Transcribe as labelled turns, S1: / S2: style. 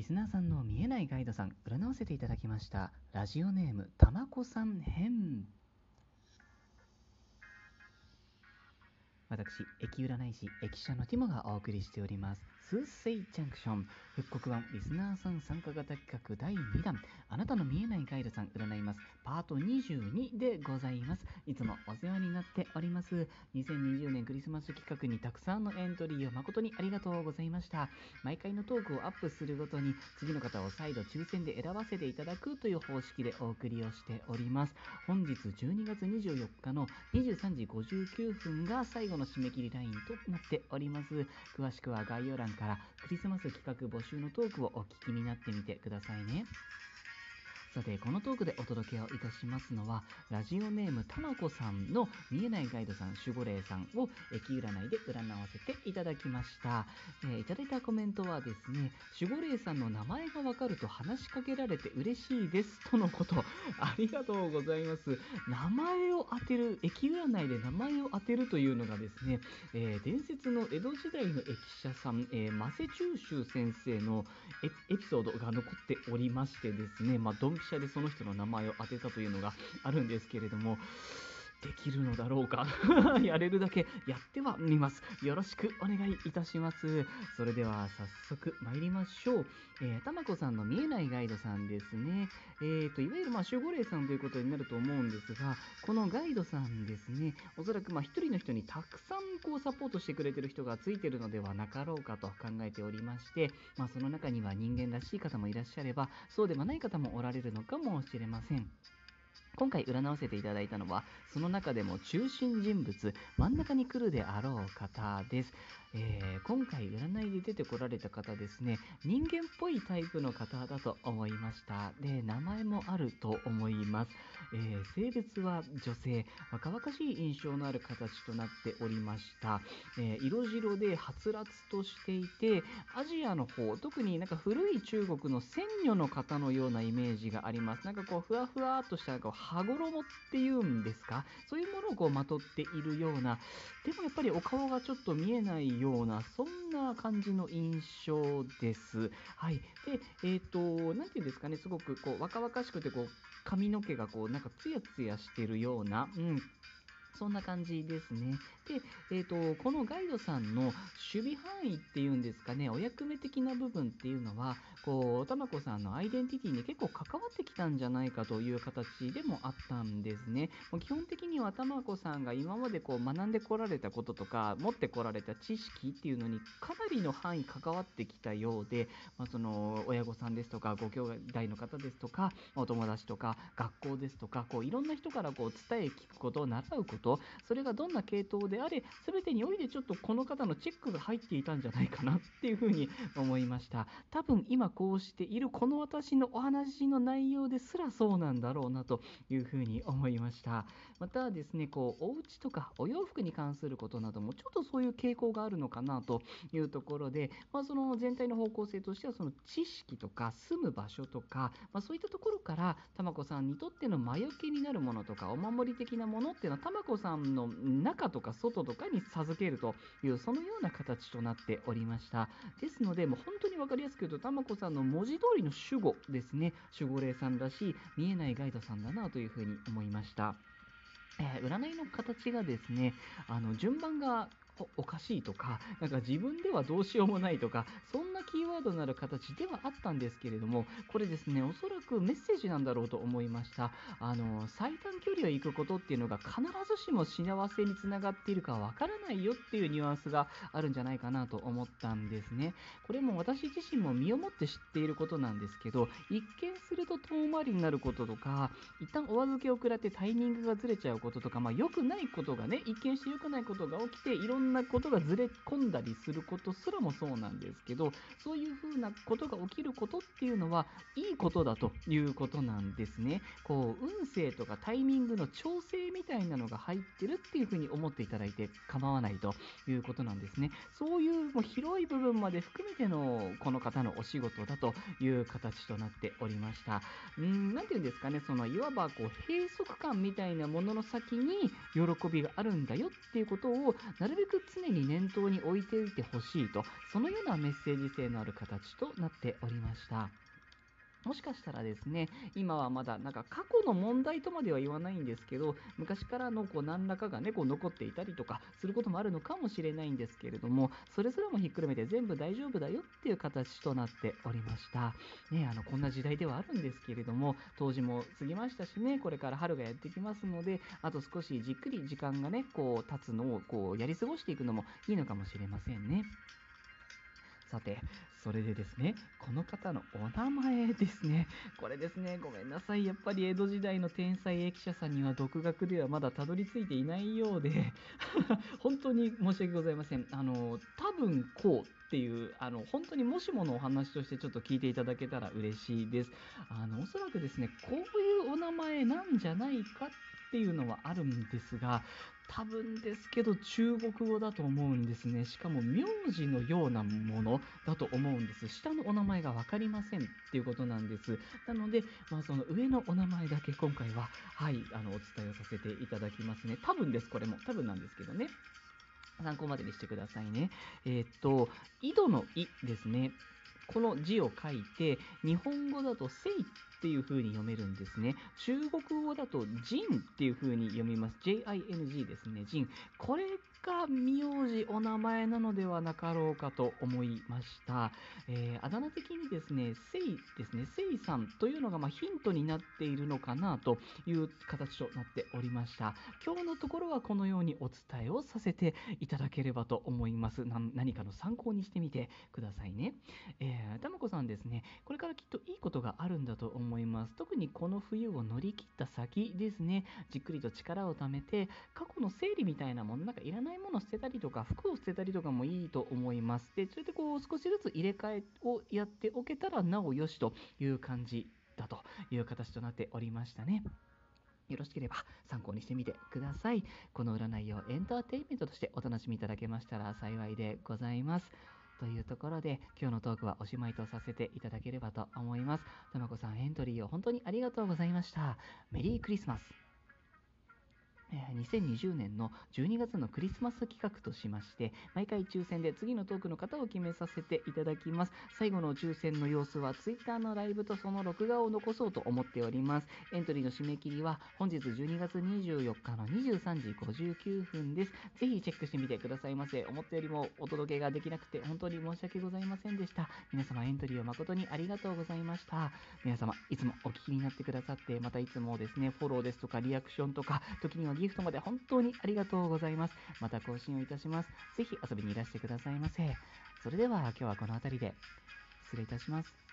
S1: リスナーさんの見えないガイドさん、占わせていただきました。ラジオネーム、たまこさん編。私、駅占い師、駅舎のティモがお送りしております。スーセイジャンクション、復刻版リスナーさん参加型企画第2弾、あなたの見えないガイドさん占います、パート22でございます。いつもお世話になっております。2020年クリスマス企画にたくさんのエントリーを誠にありがとうございました。毎回のトークをアップするごとに、次の方を再度抽選で選ばせていただくという方式でお送りをしております。本日12月24日の23時59分が最後の締め切りラインとなっております。詳しくは概要欄からクリスマス企画募集のトークをお聞きになってみてくださいね。さて、このトークでお届けをいたしますのは、ラジオネームたまこさんの見えないガイドさん、守護霊さんを駅占いで占わせていただきました。えーいただいたコメントはですね、守護霊さんの名前がわかると話しかけられて嬉しいですとのこと。ありがとうございます。名前を当てる、駅占いで名前を当てるというのがですね、えー伝説の江戸時代の駅舎さん、えー、マセチューシュ先生のエピソードが残っておりましてですね、まあ、ドンピシャでその人の名前を当てたというのがあるんですけれども、できるのだろうか やれるだけやってはみます。よろしくお願いいたします。それでは早速参りましょう。えー、たまこさんの見えないガイドさんですね。えーと、いわゆるまあ守護霊さんということになると思うんですが、このガイドさんですね、おそらくまあ一人の人にたくさんこうサポートしてくれてる人がついてるのではなかろうかと考えておりまして、まあ、その中には人間らしい方もいらっしゃれば、そうではない方もおられるのかもしれません。今回占わせていただいたのはその中でも中心人物真ん中に来るであろう方です、えー今回占いで出てこられた方ですね人間っぽいタイプの方だと思いました。で名前もあると思います、えー性別は女性若々しい印象のある形となっておりました、えー色白ではつらつとしていてアジアの方特になんか古い中国の仙女の方のようなイメージがあります。なんかこうふわふわっとしたこう羽衣っていうんですか？そういうものをこうまとっているようなでもやっぱりお顔がちょっと見えないようなそんな感じの印象です。はい。でえっ、となんていうんですかねすごくこう若々しくてこう髪の毛がこうなんかツヤツヤしてるような、うん、そんな感じですね。で、えー、とこのガイドさんの守備範囲っていうんですかね、お役目的な部分っていうのは、こう、たまこさんのアイデンティティに結構関わってきたんじゃないかという形でもあったんですね。もう基本的にはたまこさんが今までこう学んでこられたこととか、持ってこられた知識っていうのにかなりの範囲関わってきたようで、まあ、その親御さんですとか、ご兄弟の方ですとか、お友達とか、学校ですとか、こういろんな人からこう伝え聞くこと、習うこと、とそれがどんな系統であれ、全てにおいてちょっとこの方のチェックが入っていたんじゃないかなっていうふうに思いました。多分今こうしているこの私のお話の内容ですらそうなんだろうなというふうに思いました。またですね、こうお家とかお洋服に関することなどもちょっとそういう傾向があるのかなというところで、まあ、その全体の方向性としてはその知識とか住む場所とか、まあ、そういったところからたまこさんにとっての魔除けになるものとかお守り的なものっていうのはたまこさんの中とか外とかに授けるというそのような形となっておりました。ですのでもう本当に分かりやすく言うとたまこさんの文字通りの守護ですね。守護霊さんらしい見えないガイドさんだなというふうに思いました。えー占いの形がですねあの順番がおおかしいとか、なんか自分ではどうしようもないとか、そんなキーワードになる形ではあったんですけれども、これですね、おそらくメッセージなんだろうと思いました。あの、最短距離を行くことっていうのが必ずしも幸せにつながっているかわからないよっていうニュアンスがあるんじゃないかなと思ったんですね。これも私自身も身をもって知っていることなんですけど、一見すると遠回りになることとか、一旦お預けを食らってタイミングがずれちゃうこととか、まあ良くないことがね、一見して良くないことが起きて、いろんななことがずれ込んだりすることすらもそうなんですけど、そういうふうなことが起きることっていうのは、いいことだということなんですね。こう、運勢とかタイミングの調整みたいなのが入ってるっていうふうに思っていただいて構わないということなんですね。そういうもう広い部分まで含めてのこの方のお仕事だという形となっておりました。うーん、なんていうんですかね、そのいわばこう閉塞感みたいなものの先に喜びがあるんだよっていうことをなるべく常に念頭に置いておいてほしいとそのようなメッセージ性のある形となっておりました。もしかしたらですね、今はまだなんか過去の問題とまでは言わないんですけど、昔からのこう何らかがね、こう残っていたりとかすることもあるのかもしれないんですけれども、それぞれもひっくるめて全部大丈夫だよっていう形となっておりました。ね、あの、こんな時代ではあるんですけれども、当時も過ぎましたしね、これから春がやってきますので、あと少しじっくり時間がね、こう経つのをこうやり過ごしていくのもいいのかもしれませんね。さて、それでですね、この方のお名前ですね。これですね、ごめんなさい。やっぱり江戸時代の天才駅舎さんには独学ではまだたどり着いていないようで、本当に申し訳ございません。あの、多分こうっていう、あの、本当にもしものお話としてちょっと聞いていただけたら嬉しいです。あの、おそらくですね、こういうお名前なんじゃないかっていうのはあるんですが、多分ですけど中国語だと思うんですね。しかも名字のようなものだと思うんです。下のお名前が分かりませんっていうことなんです。なので、まあ、その上のお名前だけ今回は、はい、あの、お伝えをさせていただきますね。多分です、これも。多分なんですけどね。参考までにしてくださいね。えー、っと、井戸の井ですね。この字を書いて、日本語だとせいっていう風に読めるんですね。中国語だとジンっていう風に読みます。J-I-N-G ですね。ジン。これが名字、お名前なのではなかろうかと思いました。えー、あだ名的にですね、せいですね、せいさんというのがまヒントになっているのかなという形となっておりました。今日のところはこのようにお伝えをさせていただければと思います。何かの参考にしてみてくださいね。えー、たまこさんですね、これからきっといいことがあるんだと思います。特にこの冬を乗り切った先ですね、じっくりと力を貯めて、過去の整理みたいなもの、なんかいらないないもの捨てたりとか、服を捨てたりとかもいいと思います。で、それでこう少しずつ入れ替えをやっておけたらなおよしという感じだという形となっておりましたね。よろしければ参考にしてみてください。この占いをエンターテインメントとしてお楽しみいただけましたら幸いでございます。というところで、今日のトークはおしまいとさせていただければと思います。たまこさんエントリーを本当にありがとうございました。メリークリスマス。2020年の12月のクリスマス企画としまして、毎回抽選で次のトークの方を決めさせていただきます。最後の抽選の様子は Twitter のライブとその録画を残そうと思っております。エントリーの締め切りは本日12月24日の23時59分です。ぜひチェックしてみてくださいませ。思ったよりもお届けができなくて本当に申し訳ございませんでした。皆様エントリーを誠にありがとうございました。皆様いつもお聞きになってくださって、またいつもですね、フォローですとかリアクションとか、時にはギフトまで本当にありがとうございます。また更新をいたします。ぜひ遊びにいらしてくださいませ。それでは今日はこの辺りで失礼いたします。